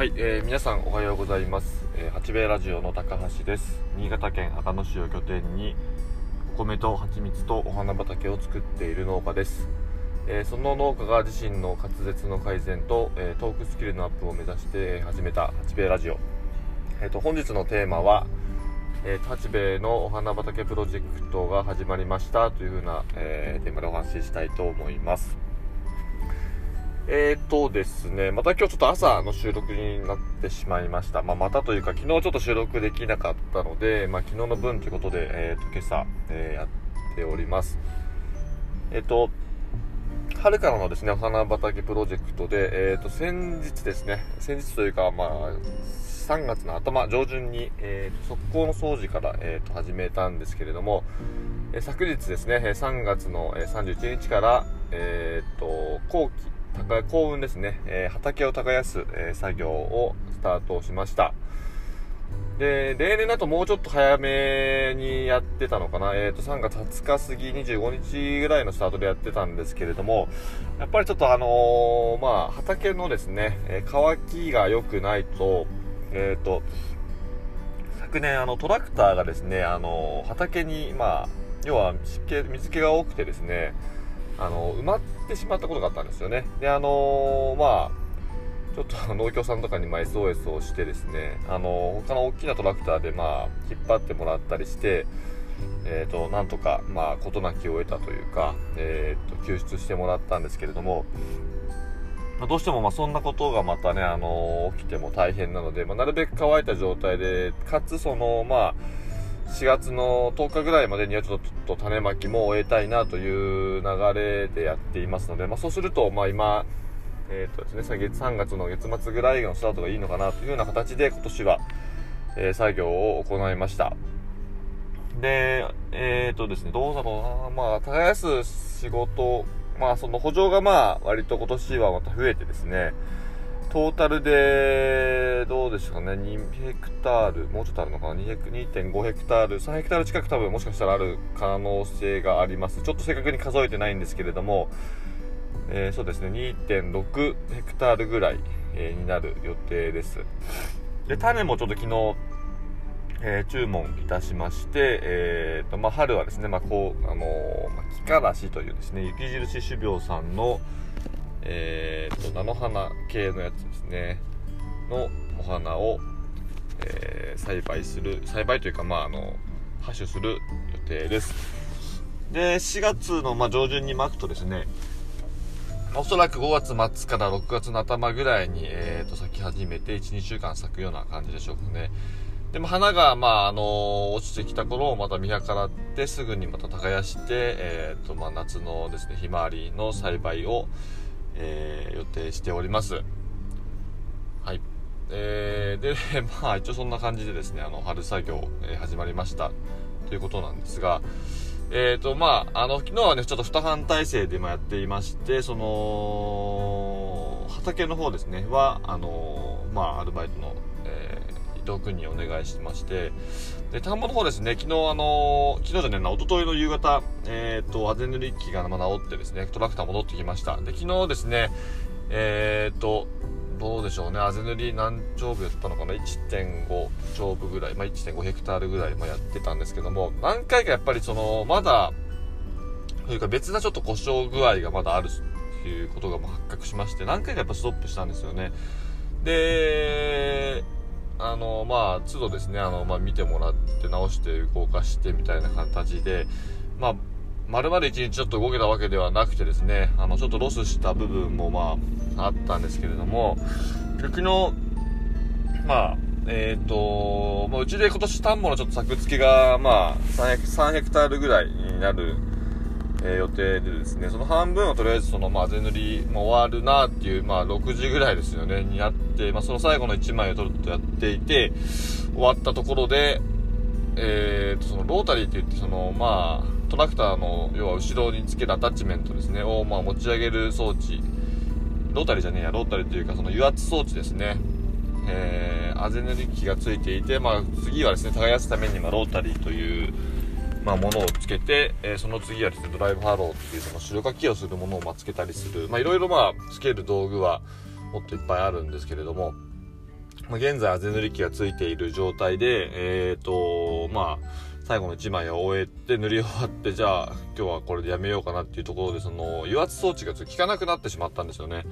はい、えー皆さんおはようございます、えー八兵衛ラジオの高橋です。新潟県阿賀野市を拠点にお米と蜂蜜とお花畑を作っている農家です、えーその農家が自身の滑舌の改善と、えートークスキルのアップを目指して始めた八兵衛ラジオ、えーと本日のテーマはえー、八兵衛のお花畑プロジェクトが始まりましたというふうな、えーテーマでお話ししたいと思います。えーとですね、また今日ちょっと朝の収録になってしまいました。まあ、またというか、昨日ちょっと収録できなかったので、まあ、昨日の分ということで、えーと、今朝、えーやっております。えっ、と、春からのですね、お花畑プロジェクトで、えーと、先日ですね、先日というか、まあ、3月の頭、上旬に、えーと、側溝の掃除から、えーと、始めたんですけれども、えー昨日ですね、え3月のえ31日から、えー、と後期幸運ですね、えー畑を耕す、えー作業をスタートしました。で例年だともうちょっと早めにやってたのかな、えー、と3月20日過ぎ25日ぐらいのスタートでやってたんですけれどもやっぱりちょっとあのーまあ畑のですね、えー乾きが良くないとえっ、と昨年あのトラクターがですねあの畑にまあ要は湿気水気が多くてですねあの埋まってしまったことがあったんですよね。であのまあちょっと農協さんとかにま SOS をしてですねあの他の大きなトラクターでまあ引っ張ってもらったりしてえー、となんとかまあ事なきを得たというか、えー、と救出してもらったんですけれどもまどうしてもまあそんなことがまたね、あの起きても大変なので、まあ、なるべく乾いた状態で、かつその、まあ、4月の10日ぐらいまでにはちょっと種まきも終えたいなという流れでやっていますので、まあ、そうすると、まあ、今、えーとですね、3月の月末ぐらいのスタートがいいのかなというような形で今年は、えー作業を行いました。で、えーとですね、どうだろうな、まあ、耕す仕事、まあ、その補助がまあ、割と今年はまた増えてですね、トータルで、どうでしょうかね、2ヘクタール、もうちょっとあるのかな、2.5ヘクタール、3ヘクタール近く多分もしかしたらある可能性があります。ちょっと正確に数えてないんですけれども、えーそうですね、2.6ヘクタールぐらい、えーになる予定です。で、種もちょっと昨日、えー注文いたしまして、えーとまあ、春はですね、まあこうあのーま、木からしというですね雪印種苗さんの、えーと菜の花系のやつですね。のお花を、えー栽培する栽培というか、まあ、あの播種する予定です。で4月の、まあ、上旬に巻くとですねおそらく5月末から6月の頭ぐらいに、えー、と咲き始めて12週間咲くような感じでしょうかね。でも花が、まあ、あの落ちてきた頃をまた見計らってすぐにまた耕して、えーとまあ、夏のですねひまわりの栽培を、えー予定しております。はい。えーで まあ一応そんな感じでですねあの春作業、えー始まりました。ということなんですがえーとまああの昨日はねちょっと2班体制で今やっていましてその畑の方ですねはあのまあアルバイトの、伊藤君にお願いしましてで田んぼの方ですね昨日あの昨日じゃねえな一昨日の夕方えーとあぜ塗り機がまあ治ってですねトラクター戻ってきましたで昨日ですねえーとどうでしょうね、あぜ塗り何丁部やったのかな、1.5丁部ぐらい、まあ、1.5ヘクタールぐらいまあやってたんですけども、何回かやっぱりその、まだ、というか別なちょっと故障具合がまだあるっていうことがもう発覚しまして、何回かやっぱストップしたんですよね。で、あの、まあ、都度ですね、あの、まあ、見てもらって直して動かしてみたいな形で、まあ、丸々一日ちょっと動けたわけではなくてですね、あの、ちょっとロスした部分もまあ、あったんですけれども、昨日、まあ、えっ、と、まあ、うちで今年田んぼのちょっと作付けが、まあ3ヘク、3ヘクタールぐらいになる、えー予定でですね、その半分はとりあえずその、まあ、全塗りも終わるなっていう、まあ、6時ぐらいですよね、になって、まあ、その最後の1枚を取るとやっていて、終わったところで、えーと、そのロータリーって言って、その、まあ、トラクターの、要は後ろにつけるアタッチメントですね、を、まあ、持ち上げる装置、ロータリーじゃねえや、ロータリーというか、その油圧装置ですね。えー、アゼ塗り機がついていて、まあ、次はですね、耕すために、ま、ロータリーという、まあ、ものをつけて、えーその次はですね、ドライブハローっていう、その代かきをするものを、まあ、つけたりする。まあ、いろいろ、まあ、つける道具は、もっといっぱいあるんですけれども、まあ、現在、あぜ塗り機がついている状態で、えっ、ー、と、まあ、最後の1枚を終えて塗り終わって、じゃあ、今日はこれでやめようかなっていうところで、その、油圧装置が効かなくなってしまったんですよね。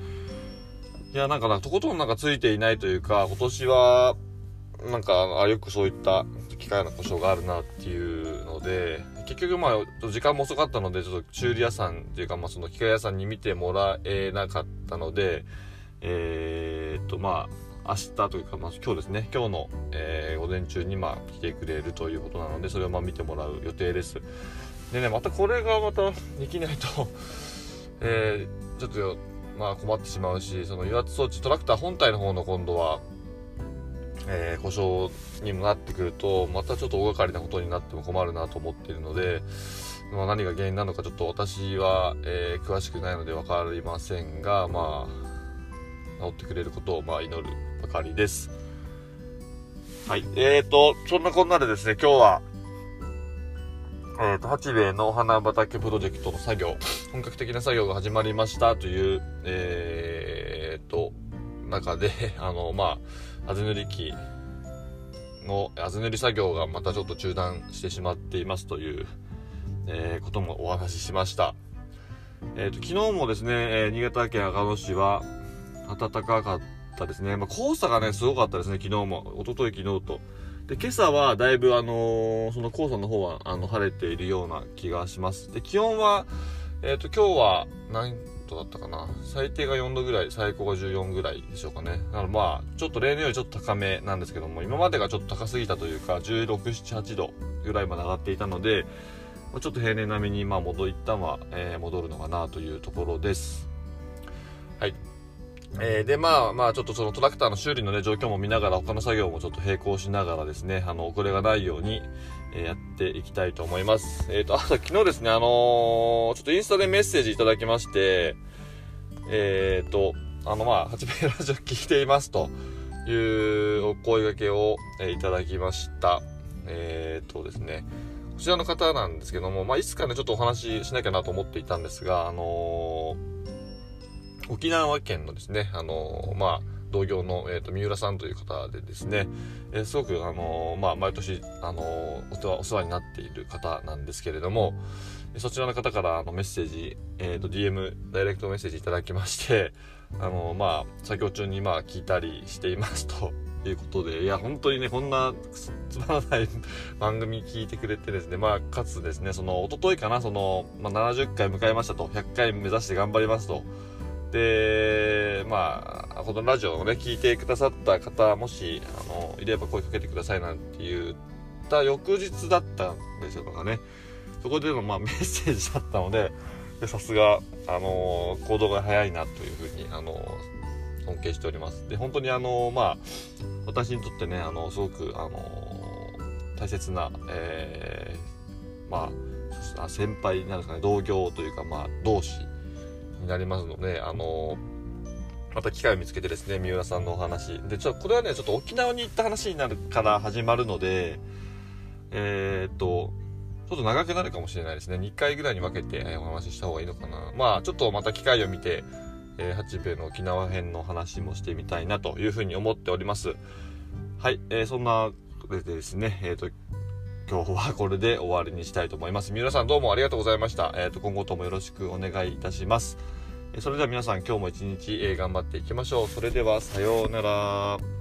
いや、なんか、とことんなんかついていないというか、今年は、なんか、あよくそういった機械の故障があるなっていうので、結局まあ、時間も遅かったので、ちょっと修理屋さんっていうか、まあその機械屋さんに見てもらえなかったので、えー、っと、まあ、明日というか、まあ、今日ですね、今日の、えー、午前中に、まあ、来てくれるということなので、それをまあ見てもらう予定です。でね、またこれがまたできないと えー、ちょっと、まあ困ってしまうし、その油圧装置、トラクター本体の方の今度は、えー、故障にもなってくると、またちょっと大掛かりなことになっても困るなと思っているので、まあ、何が原因なのかちょっと私は、えー、詳しくないので分かりませんが、まあ、治ってくれることを、まあ、祈るばかりです。はい。えーと、そんなこんなでですね、今日は、えーと、八兵衛のお花畑プロジェクトの作業、本格的な作業が始まりましたという、えーと、中で、あの、まあ、あず塗り機の、あず塗り作業がまたちょっと中断してしまっていますという、えー、こともお話ししました。えーと、昨日もですね、えー、新潟県赤野市は暖かかっったですね。まあ、黄砂がね、すごかったですね、昨日も。一昨日昨日と。で、今朝はだいぶあのー、その黄砂の方は、あの、晴れているような気がします。で、気温は、えっ、ー、と、今日は何度だったかな。最低が4度ぐらい、最高が14ぐらいでしょうかね。だからまあ、ちょっと例年よりちょっと高めなんですけども、今までがちょっと高すぎたというか、16、7、8度ぐらいまで上がっていたので、ちょっと平年並みに、まあ、戻、一旦は、えー、戻るのかなというところです。はい。えー、で、まあまあ、ちょっとそのトラクターの修理のね、状況も見ながら、他の作業もちょっと並行しながらですね、あの、遅れがないように、えー、やっていきたいと思います。えっ、ー、と、あと昨日ですね、あのー、ちょっとインスタでメッセージいただきまして、えっ、と、あの、まあ、八兵衛ラジオ聞いていますというお声掛けを、えいただきました。えっ、とですね、こちらの方なんですけども、まあ、いつかね、ちょっとお話ししなきゃなと思っていたんですが、あのー沖縄県のですね、あのまあ、同業の、えーと、三浦さんという方でですね、えー、すごく、あのまあ、毎年、あのお世話になっている方なんですけれども、そちらの方からあのメッセージ、えーと、DM、ダイレクトメッセージいただきまして、あのまあ、作業中にまあ聞いたりしていますと いうことで、いや、本当にね、こんなつまらない 番組聞いてくれてですね、まあ、かつですね、その、おとといかな、その、まあ、70回迎えましたと、100回目指して頑張りますと、で、まあ、このラジオをね、聞いてくださった方、もし、あの、いれば声かけてくださいなんて言った翌日だったんですよと、かね。そこでの、まあ、メッセージだったので、さすが、あの行動が早いなというふうに、あの尊敬しております。で、本当にあのまあ、私にとってね、あの、すごく、あの大切な、えー、まあ、先輩なんですかね、同業というか、まあ、同志になりますので、あのまた機会を見つけてですね、三浦さんのお話。で、ちょ、これはね、ちょっと沖縄に行った話になるから始まるので、えー、っと、ちょっと長くなるかもしれないですね。2回ぐらいに分けてお話しした方がいいのかな。まあ、ちょっとまた機会を見て、えー、八兵衛の沖縄編の話もしてみたいなというふうに思っております。はい、えー、そんなでですね、えっ、と、今日はこれで終わりにしたいと思います。皆さんどうもありがとうございました。えっ、と、今後ともよろしくお願いいたします。それでは皆さん今日も一日、え頑張っていきましょう。それではさようなら。